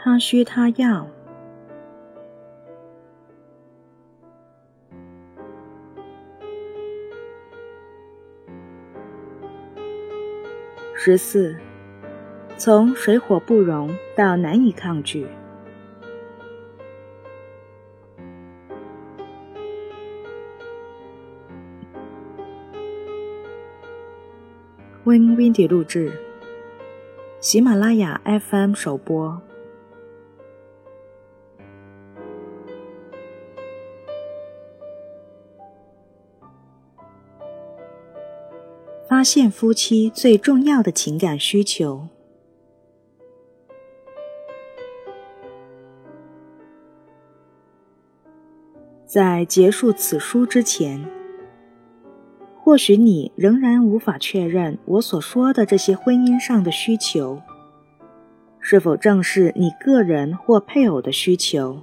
他需他要。十四，从水火不容到难以抗拒。Win Windy 录制，喜马拉雅 FM 首播。发现夫妻最重要的情感需求。在结束此书之前。或许你仍然无法确认我所说的这些婚姻上的需求，是否正是你个人或配偶的需求。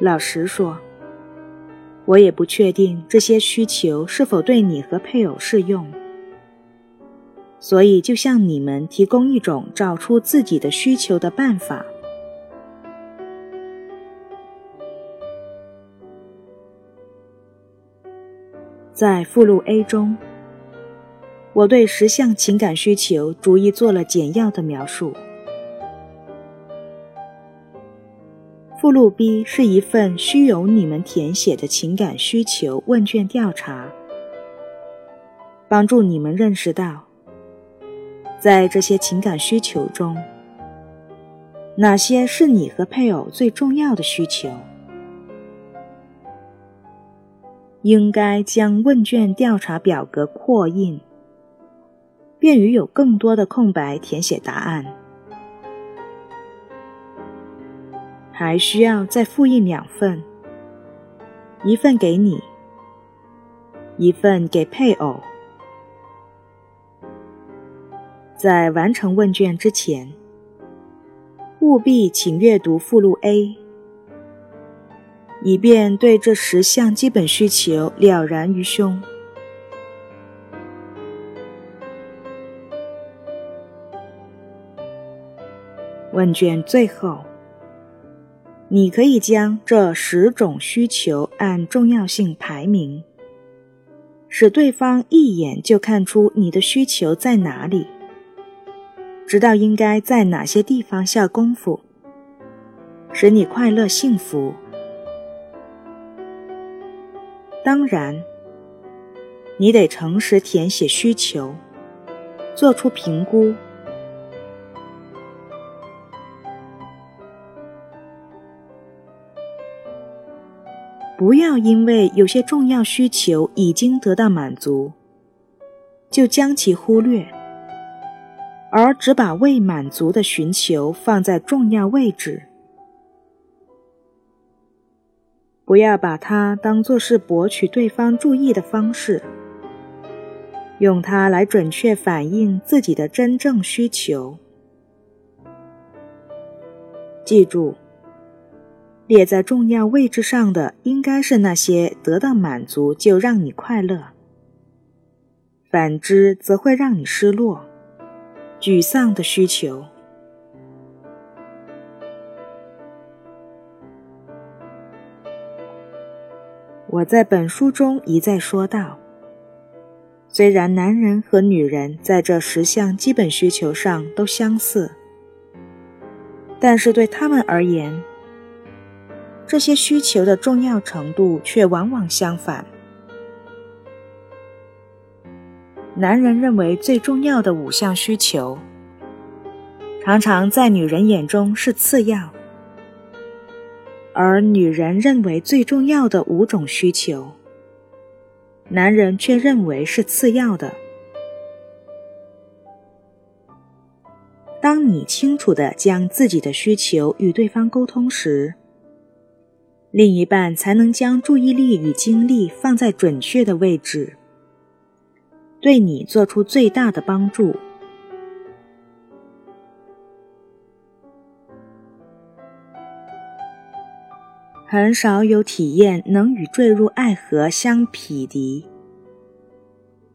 老实说，我也不确定这些需求是否对你和配偶适用。所以，就向你们提供一种找出自己的需求的办法。在附录 A 中，我对十项情感需求逐一做了简要的描述。附录 B 是一份需由你们填写的情感需求问卷调查，帮助你们认识到，在这些情感需求中，哪些是你和配偶最重要的需求。应该将问卷调查表格扩印，便于有更多的空白填写答案。还需要再复印两份，一份给你，一份给配偶。在完成问卷之前，务必请阅读附录 A。以便对这十项基本需求了然于胸。问卷最后，你可以将这十种需求按重要性排名，使对方一眼就看出你的需求在哪里，知道应该在哪些地方下功夫，使你快乐幸福。当然，你得诚实填写需求，做出评估。不要因为有些重要需求已经得到满足，就将其忽略，而只把未满足的寻求放在重要位置。不要把它当作是博取对方注意的方式，用它来准确反映自己的真正需求。记住，列在重要位置上的应该是那些得到满足就让你快乐，反之则会让你失落、沮丧的需求。我在本书中一再说道，虽然男人和女人在这十项基本需求上都相似，但是对他们而言，这些需求的重要程度却往往相反。男人认为最重要的五项需求，常常在女人眼中是次要。而女人认为最重要的五种需求，男人却认为是次要的。当你清楚的将自己的需求与对方沟通时，另一半才能将注意力与精力放在准确的位置，对你做出最大的帮助。很少有体验能与坠入爱河相匹敌。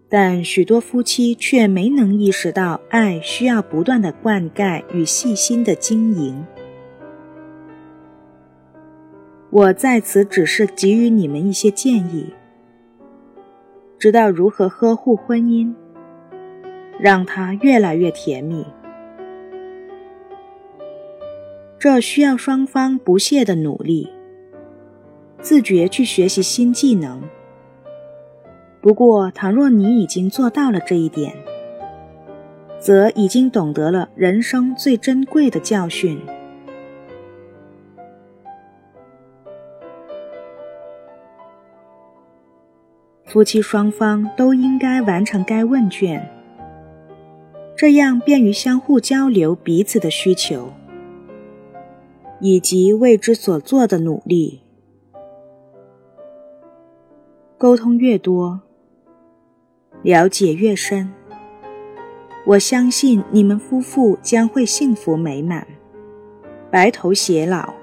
但许多夫妻却没能意识到，爱需要不断的灌溉与细心的经营。我在此只是给予你们一些建议，知道如何呵护婚姻，让它越来越甜蜜。这需要双方不懈的努力，自觉去学习新技能。不过，倘若你已经做到了这一点，则已经懂得了人生最珍贵的教训。夫妻双方都应该完成该问卷，这样便于相互交流彼此的需求，以及为之所做的努力。沟通越多。了解越深，我相信你们夫妇将会幸福美满，白头偕老。